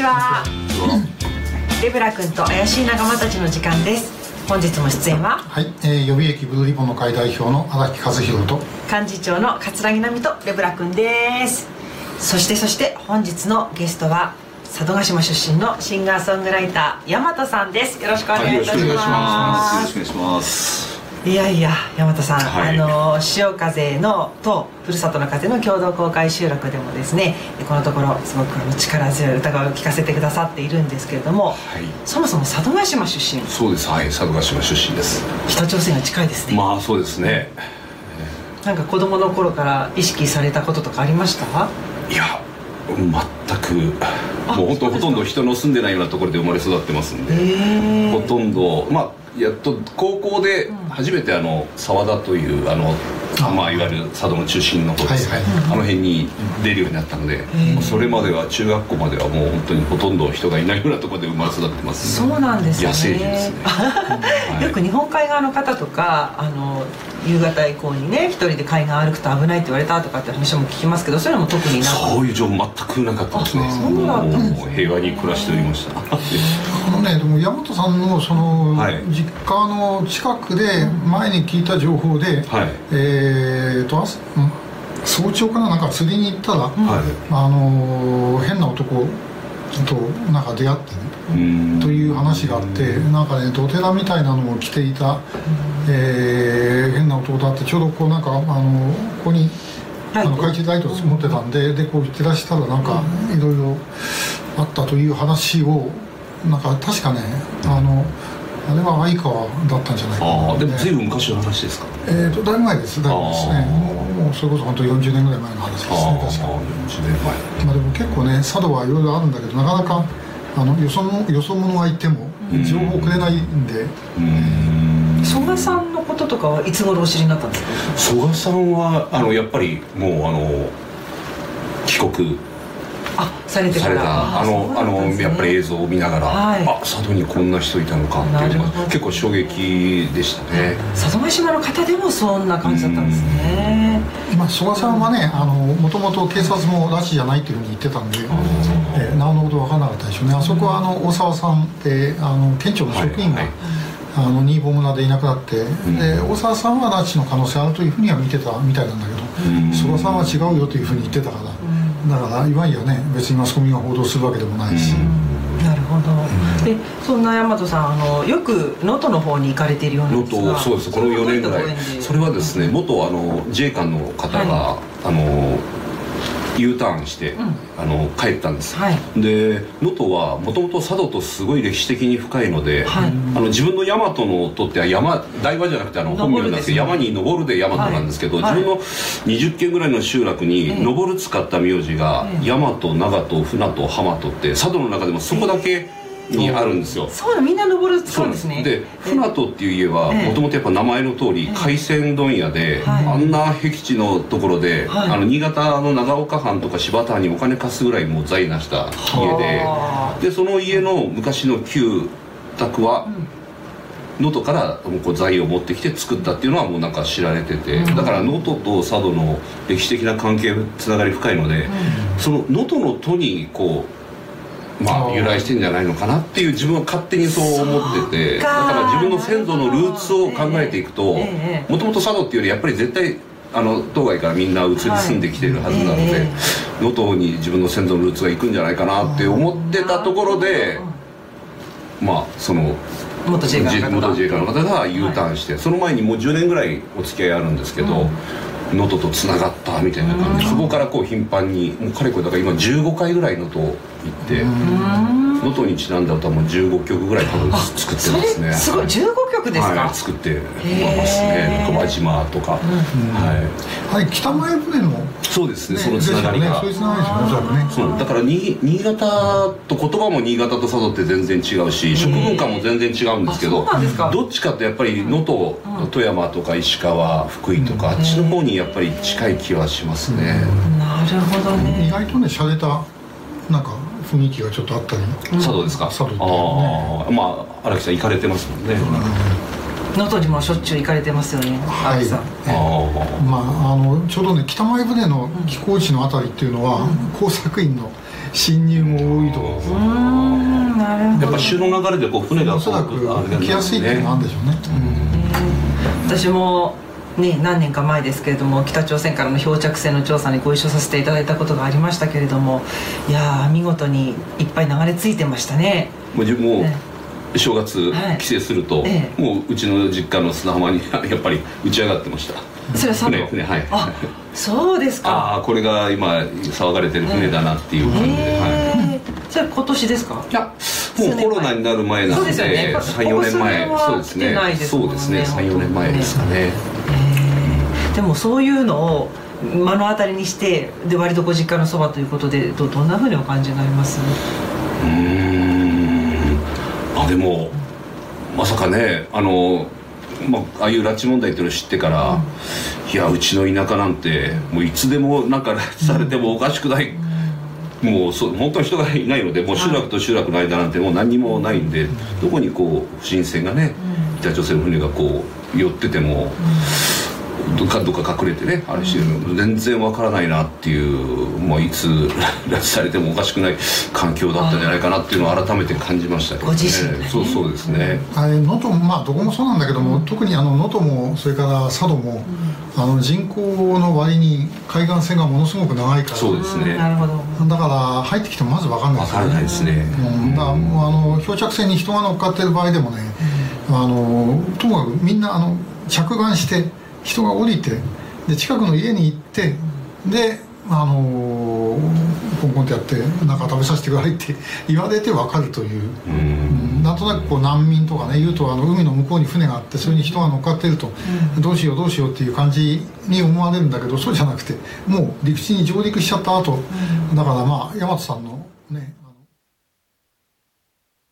ちは。レブラ君と怪しい仲間たちの時間です。本日も出演は？はい、えー、予備役ブルーリボンの会代表の荒木和弘と幹事長の桂木奈美とレブラ君です。そしてそして本日のゲストは佐渡島出身のシンガーソングライター大和さんです。よろしくお願いいたします、はい、よろしくお願いしますいやいや大和さん、はい、あの潮風のとふるさとの風の共同公開収録でもですねこのところすごく力強い歌声を聴かせてくださっているんですけれども、はい、そもそも佐渡島出身。そうです。はい。佐渡島出身です。北朝鮮が近いですね。まあそうですね。なんか子供の頃から意識されたこととかありました？いや全く。もう本当ほとんど人の住んでないようなところで生まれ育ってますんで。ほとんどまあやっと高校で初めてあの沢田というあのまあ、いわゆる佐渡の中心の方です。ね、はいはい、あの辺に出るようになったので、それまでは中学校まではもう本当にほとんど人がいないようなところで生まれ育ってます。そうなんですね。野生児ですね、はい、よく日本海側の方とかあの夕方以降にね一人で海岸歩くと危ないって言われたとかって話も聞きますけどそういうのも特になそういう情報全くなかったですね。そうなんもう平和に暮らしておりましたあのねでも大和さんのその、実家の近くで前に聞いた情報で、はい、えーと早朝からなんか釣りに行ったら、はい、あの変な男となんか出会ってねという話があってなんかね土手らみたいなのを着ていた、えー、変な男だってちょうどこうなんかあのここにあの懐中ライトを持ってたんででこう行ってらしたらなんかいろいろあったという話をなんか確かねあのあれは相川だったんじゃないかな。あでも随分昔の話ですか？えっ、ー、とだいぶ前です。だいぶですね。もうそれこそ本当40年ぐらい前の話ですね確か。40年前。まあでも結構ね佐渡はいろいろあるんだけどなかなかあのよそのよそ者がいても情報くれないんで。曽我さんのこととかはいつ頃お知りになったんですか？曽我さんはあのやっぱりもうあの帰国あされてから。あのあのやっぱり映像を見ながら、はい、あ佐渡にこんな人いたのかっていうのが結構衝撃でしたね。佐渡島の方でもそんな感じだったんですね、今曽我さんはねもともと警察も拉致じゃないっていうふうに言ってたんで、えー、なおのこと分からなかったでしょうね。あそこはあの大沢さんってあの県庁の職員が、はい。はいあの新ボムナでいなくなって、うん、で大沢さんは拉致の可能性あるというふうには見てたみたいなんだけど曽我、うん、さんは違うよというふうに言ってたから、だからいわゆるね。別にマスコミが報道するわけでもないし、なるほど、でそんな大和さんあのよく能登の方に行かれているようなんですがそうです。この4年ぐらい。それはですね元あの自衛官の方が、はい、あの U ターンして、うん、あの帰ったんです、はい、で能登はもともと佐渡とすごい歴史的に深いので、はい、あの自分の大和のとっては山大和じゃなくてあの本名なんですけど山に登るで大和なんですけど、はい、自分の20軒ぐらいの集落に登る使った名字が、大和長門船戸浜戸って佐渡の中でもそこだけ、えーにあるんですよ。そうだみんな登るそうです。ねで船戸っていう家はもともとやっぱ名前の通り海鮮問屋で、あんな僻地のところで、あの新潟の長岡藩とか柴田にお金貸すぐらいもう財なした家ででその家の昔の旧宅は、能登からこう財を持ってきて作ったっていうのはもうなんか知られてて、だから能登と佐渡の歴史的な関係つながり深いので、その能登の都にこうまあ、由来してんじゃないのかなっていう自分は勝手にそう思っててだから自分の先祖のルーツを考えていくともともと佐渡っていうよりやっぱり絶対あの当該からみんな移り住んできてるはずなので能登、に自分の先祖のルーツが行くんじゃないかなって思ってたところでまあその元自衛官の方が U ターンして、その前にもう10年ぐらいお付き合いあるんですけど、能登とつながったみたいな感じでそこからこう頻繁にもうかれこれだから今15回ぐらい能登行って能登にちなんだ歌も15曲ぐらい多分作ってますね。すごい15曲ですか、はい、作ってますね。小島とか、はい、はい、北前船のそうですね。そのつながりが、そういうつながりですよねそうだから新新潟と言葉も新潟と佐渡って全然違うし食文化も全然違うんですけどどっちかってやっぱり能登、富山とか石川福井とか、あっちの方にやっぱり近い気はしますね、なるほどね。意外とね洒落たなんか雰囲気がちょっとあったり佐渡ですか？佐渡って、ね、ああまあ荒木さん行かれてますもんね、能登にもしょっちゅう行かれてますよねはい。まああのちょうどね北前船の寄港地のあたりっていうのは、工作員の侵入も多いと。うん。なるほど。やっぱ潮の流れでこう船がおそらく来やすいっていうのがあるんでしょうね、私もね、何年か前ですけれども北朝鮮からの漂着船の調査にご一緒させていただいたことがありましたけれどもいや見事にいっぱい流れ着いてましたね。もう正月帰省すると、もううちの実家の砂浜に やっぱり打ち上がってました。それは船船はい。あそうですか。ああこれが今騒がれてる船だなっていう感じで、はい、それ今年ですか？いやもうコロナになる前なのでで、ね、34年前。そうですね。そうですね。34年前ですかねでもそういうのを目の当たりにしてで割とご実家のそばということでどどんなふうにお感じになります？うん。あでもまさかねあのまあ、ああいう拉致問題っていうのを知ってから、うん、いやうちの田舎なんてもういつでもなんか拉致されてもおかしくない、うん、もうそ本当に人がいないのでもう集落と集落の間なんてもう何にもないんで、どこにこう不審船がね、北朝鮮の船がこう寄ってても。どっかどっか隠れてねあれしてるの全然わからないなっていう、まあ、いつ拉致されてもおかしくない環境だったんじゃないかなっていうのを改めて感じましたけど、ね、そうそうですね。能登まあどこもそうなんだけども、うん、特にあの能登もそれから佐渡も、うん、あの人口の割に海岸線がものすごく長いから。そうですね。なるほど。だから入ってきてもまず分かんない。ですよね分かんないですね、うん、だからもうあの漂着船に人が乗っかってる場合でもね、あのともかくみんなあの着岸して人が降りてで近くの家に行ってであのー、コンコンってやって中食べさせてくださいって言われて分かるという、うん、なんとなくこう難民とかね言うとあの海の向こうに船があってそれに人が乗っかってると、うん、どうしようどうしようっていう感じに思われるんだけどそうじゃなくてもう陸地に上陸しちゃった後、うん、だからまあ大和さんのね